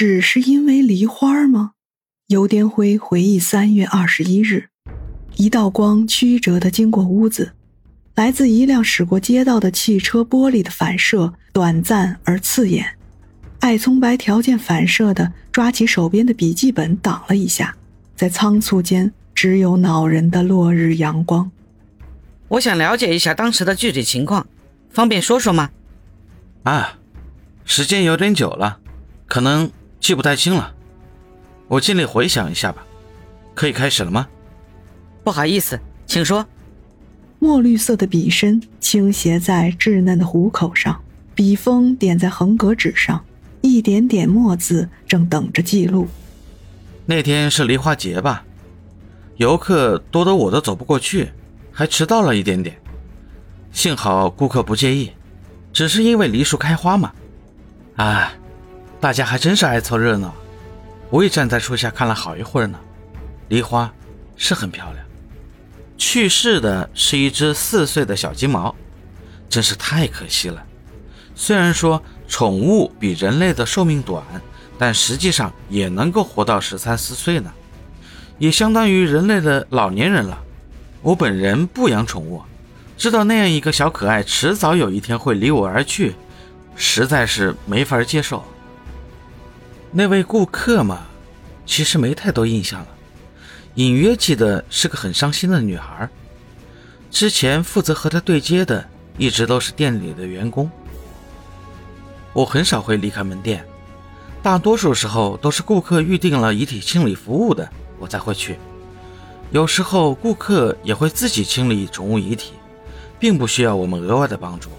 只是因为梨花吗？尤颠辉回忆三月二十一日，一道光曲折地经过屋子，来自一辆驶过街道的汽车玻璃的反射，短暂而刺眼。艾葱白条件反射地抓起手边的笔记本，挡了一下，在仓促间，只有恼人的落日阳光。我想了解一下当时的具体情况。方便说说吗？啊，时间有点久了，可能记不太清了。我尽力回想一下吧。可以开始了吗？不好意思，请说。墨绿色的笔身倾斜在稚嫩的虎口上，笔锋点在横格纸上，一点点墨字正等着记录。那天是梨花节吧？游客多得我都走不过去，还迟到了一点点。幸好顾客不介意，只是因为梨树开花嘛。啊，大家还真是爱凑热闹。我也站在树下看了好一会儿呢。梨花是很漂亮。去世的是一只四岁的小金毛，真是太可惜了。虽然说宠物比人类的寿命短，但实际上也能够活到十三四岁呢，也相当于人类的老年人了。我本人不养宠物。知道那样一个小可爱迟早有一天会离我而去，实在是没法接受。那位顾客嘛，其实没太多印象了，隐约记得是个很伤心的女孩。之前负责和她对接的一直都是店里的员工。我很少会离开门店，大多数时候都是顾客预定了遗体清理服务的，我才会去。有时候顾客也会自己清理宠物遗体。并不需要我们额外的帮助。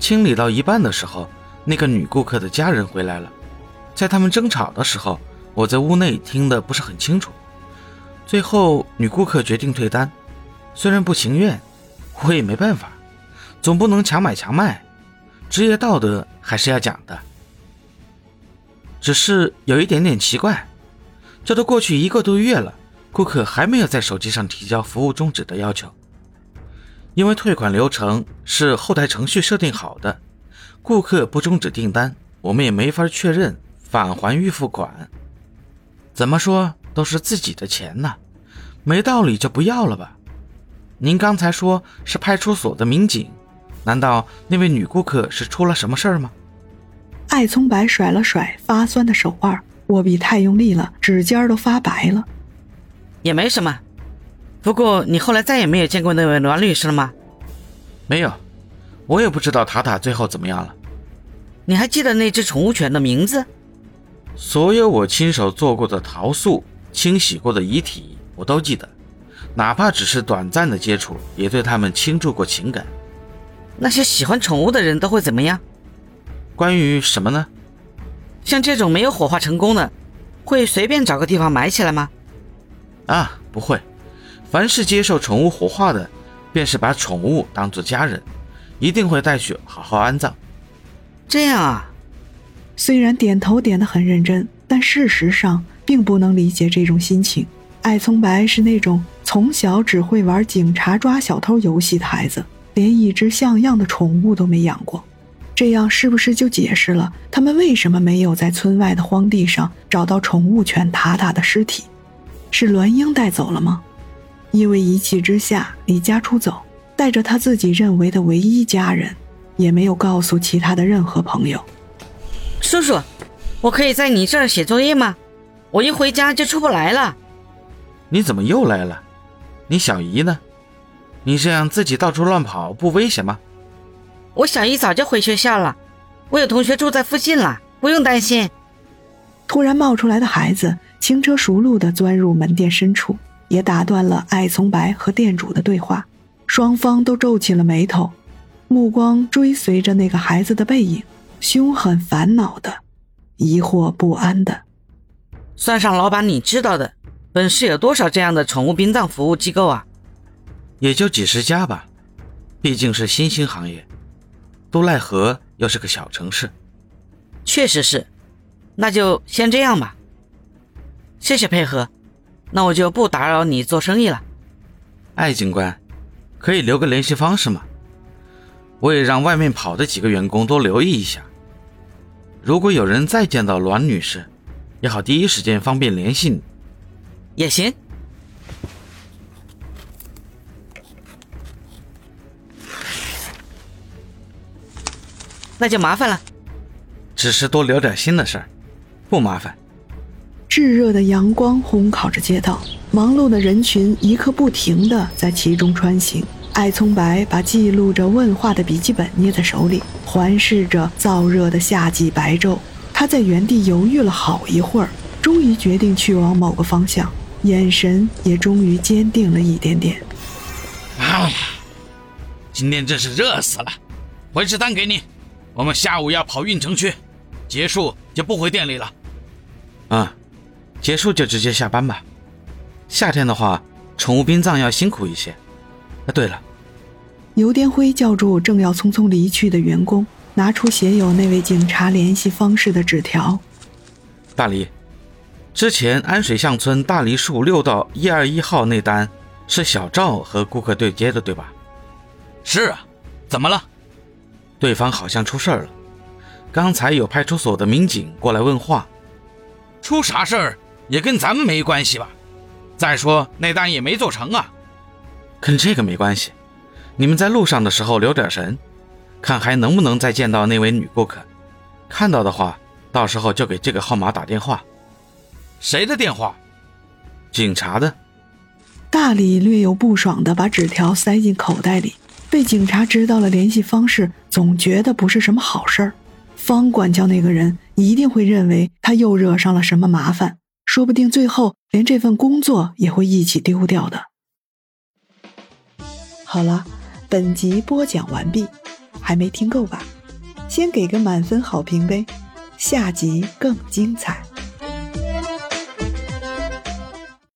清理到一半的时候，那个女顾客的家人回来了，在他们争吵的时候，我在屋内听得不是很清楚。最后，女顾客决定退单，虽然不情愿，我也没办法，总不能强买强卖，职业道德还是要讲的。只是有一点点奇怪，这都过去一个多月了，顾客还没有在手机上提交服务终止的要求。因为退款流程是后台程序设定好的，顾客不终止订单，我们也没法确认返还预付款。怎么说都是自己的钱呢，没道理就不要了吧？您刚才说是派出所的民警，难道那位女顾客是出了什么事儿吗？艾葱白甩了甩发酸的手腕，握笔太用力了，指尖都发白了。也没什么。不过，你后来再也没有见过那位栾律师了吗？没有，我也不知道塔塔最后怎么样了。你还记得那只宠物犬的名字？所有我亲手做过的陶塑、清洗过的遗体，我都记得，哪怕只是短暂的接触，也对他们倾注过情感。那些喜欢宠物的人都会怎么样？关于什么呢？像这种没有火化成功的，会随便找个地方埋起来吗？啊，不会。凡是接受宠物火化的，便是把宠物当做家人，一定会带去好好安葬。这样啊，虽然点头点得很认真，但事实上并不能理解这种心情。艾聪白是那种从小只会玩警察抓小偷游戏的孩子，连一只像样的宠物都没养过。这样是不是就解释了他们为什么没有在村外的荒地上找到宠物犬塔塔的尸体？是栾英带走了吗？因为一气之下离家出走，带着他自己认为的唯一家人，也没有告诉其他的任何朋友。叔叔，我可以在你这儿写作业吗？我一回家就出不来了。你怎么又来了？你小姨呢？你这样自己到处乱跑不危险吗？我小姨早就回学校了，我有同学住在附近了，不用担心。突然冒出来的孩子轻车熟路地钻入门店深处。也打断了艾从白和店主的对话，双方都皱起了眉头，目光追随着那个孩子的背影，凶狠、烦恼的，疑惑不安的。算上老板你知道的，本市有多少这样的宠物殡葬服务机构啊？也就几十家吧，毕竟是新兴行业。都赖河又是个小城市，确实是。那就先这样吧。谢谢配合，那我就不打扰你做生意了。艾警官，可以留个联系方式吗？我也让外面跑的几个员工多留意一下。如果有人再见到栾女士，也好第一时间方便联系你。也行。那就麻烦了。只是多留点心的事儿，不麻烦。炙热的阳光烘烤着街道，忙碌的人群一刻不停的在其中穿行。艾葱白把记录着问话的笔记本捏在手里，环视着燥热的夏季白昼。他在原地犹豫了好一会儿，终于决定去往某个方向，眼神也终于坚定了一点点。啊，今天真是热死了！回执单给你。我们下午要跑运城去，结束就不回店里了。啊，结束就直接下班吧。夏天的话，宠物殡葬要辛苦一些。啊，对了，尤颠辉叫住正要匆匆离去的员工，拿出写有那位警察联系方式的纸条。大黎，之前安水巷村大梨树六到一二一号那单是小赵和顾客对接的，对吧？是啊，怎么了？对方好像出事儿了，刚才有派出所的民警过来问话。出啥事儿也跟咱们没关系吧？再说那单也没做成啊。跟这个没关系，你们在路上的时候留点神，看还能不能再见到那位女顾客。看到的话，到时候就给这个号码打电话。谁的电话？警察的。大李略有不爽的把纸条塞进口袋里。被警察知道了联系方式，总觉得不是什么好事儿。方管教那个人一定会认为他又惹上了什么麻烦，说不定最后连这份工作也会一起丢掉的。好了，本集播讲完毕，还没听够吧？先给个满分好评呗，下集更精彩。